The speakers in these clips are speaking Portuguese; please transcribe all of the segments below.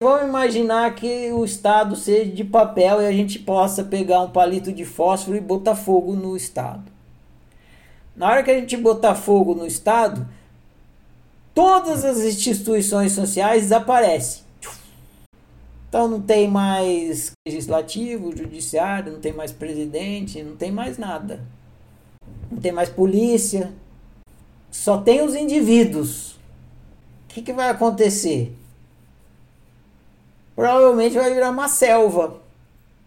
Vamos imaginar que o Estado seja de papel e a gente possa pegar um palito de fósforo e botar fogo no Estado. Na hora que a gente botar fogo no Estado, todas as instituições sociais desaparecem. Então não tem mais legislativo, judiciário, não tem mais presidente, não tem mais nada. Não tem mais polícia. Só tem os indivíduos. O que, que vai acontecer? Provavelmente vai virar uma selva.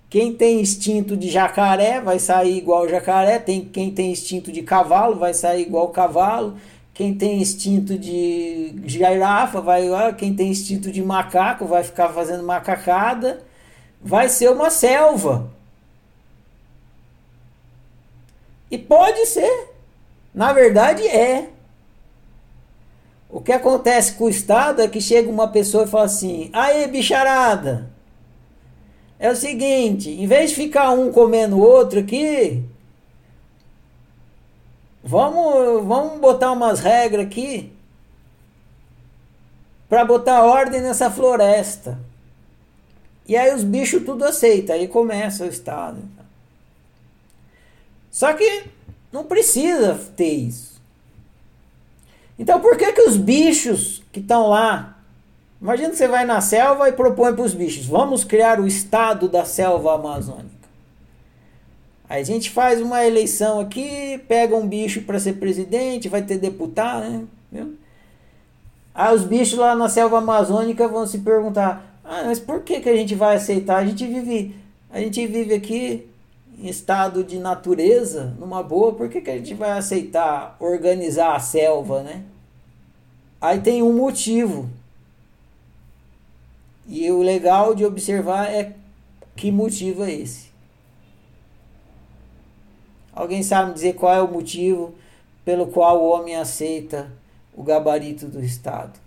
Quem tem instinto de jacaré vai sair igual jacaré. Tem, quem tem instinto de cavalo vai sair igual cavalo. Quem tem instinto de girafa vai lá, quem tem instinto de macaco vai ficar fazendo macacada. Vai ser uma selva. E pode ser. Na verdade é. O que acontece com o Estado é que chega uma pessoa e fala assim: aí, bicharada, é o seguinte, em vez de ficar um comendo o outro aqui, Vamos, vamos botar umas regras aqui para botar ordem nessa floresta. E aí os bichos tudo aceitam, aí começa o Estado. Só que não precisa ter isso. Então por que, que os bichos que estão lá. Imagina que você vai na selva e propõe para os bichos: vamos criar o Estado da selva amazônica. Aí a gente faz uma eleição aqui, pega um bicho para ser presidente, vai ter deputado, né? Viu? Aí os bichos lá na selva amazônica vão se perguntar: ah, mas por que, que a gente vai aceitar? A gente vive, a gente vive aqui em estado de natureza, numa boa, por que, que a gente vai aceitar organizar a selva, né? Aí tem um motivo. E o legal de observar é que motivo é esse. Alguém sabe dizer qual é o motivo pelo qual o homem aceita o gabarito do Estado?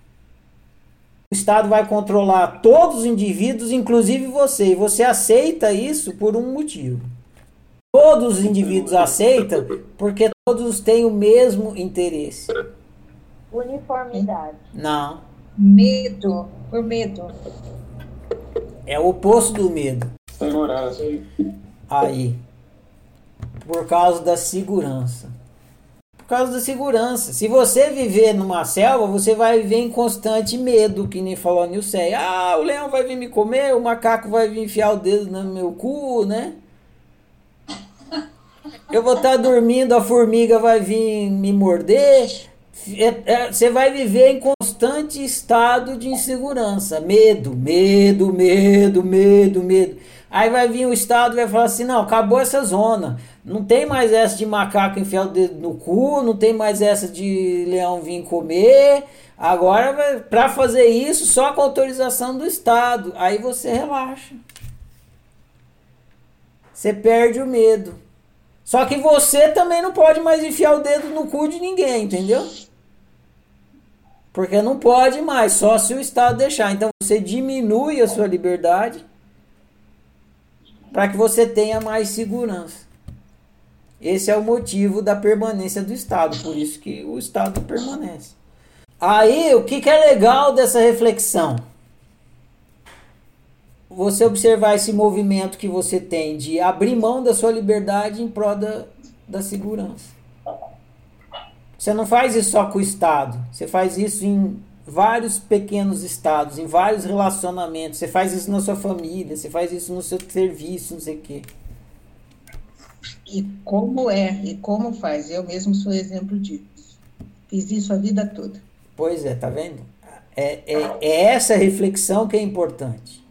O Estado vai controlar todos os indivíduos, inclusive você, e você aceita isso por um motivo. Todos os indivíduos aceitam porque todos têm o mesmo interesse. Uniformidade. Não. Medo. Por medo. É o oposto do medo. Segurança. Aí por causa da segurança. Por causa da segurança. Se você viver numa selva, você vai viver em constante medo, que nem falou a Nilceia. Ah, o leão vai vir me comer, o macaco vai vir enfiar o dedo no meu cu, né? Eu vou estar dormindo, a formiga vai vir me morder. É, é, você vai viver em constante estado de insegurança. Medo, medo, medo, medo, medo. Aí vai vir o Estado e vai falar assim: não, acabou essa zona. Não tem mais essa de macaco enfiar o dedo no cu, não tem mais essa de leão vir comer. Agora, para fazer isso, só com autorização do Estado. Aí você relaxa. Você perde o medo. Só que você também não pode mais enfiar o dedo no cu de ninguém, entendeu? Porque não pode mais, só se o Estado deixar. Então você diminui a sua liberdade para que você tenha mais segurança. Esse é o motivo da permanência do Estado, por isso que o Estado permanece. Aí, o que, que é legal dessa reflexão? Você observar esse movimento que você tem de abrir mão da sua liberdade em prol da, da segurança. Você não faz isso só com o Estado, você faz isso em vários pequenos estados, em vários relacionamentos. Você faz isso na sua família, você faz isso no seu serviço, não sei o quê. E como é, e como faz. Eu mesmo sou exemplo disso. Fiz isso a vida toda. Pois é, tá vendo? É, é, é essa reflexão que é importante.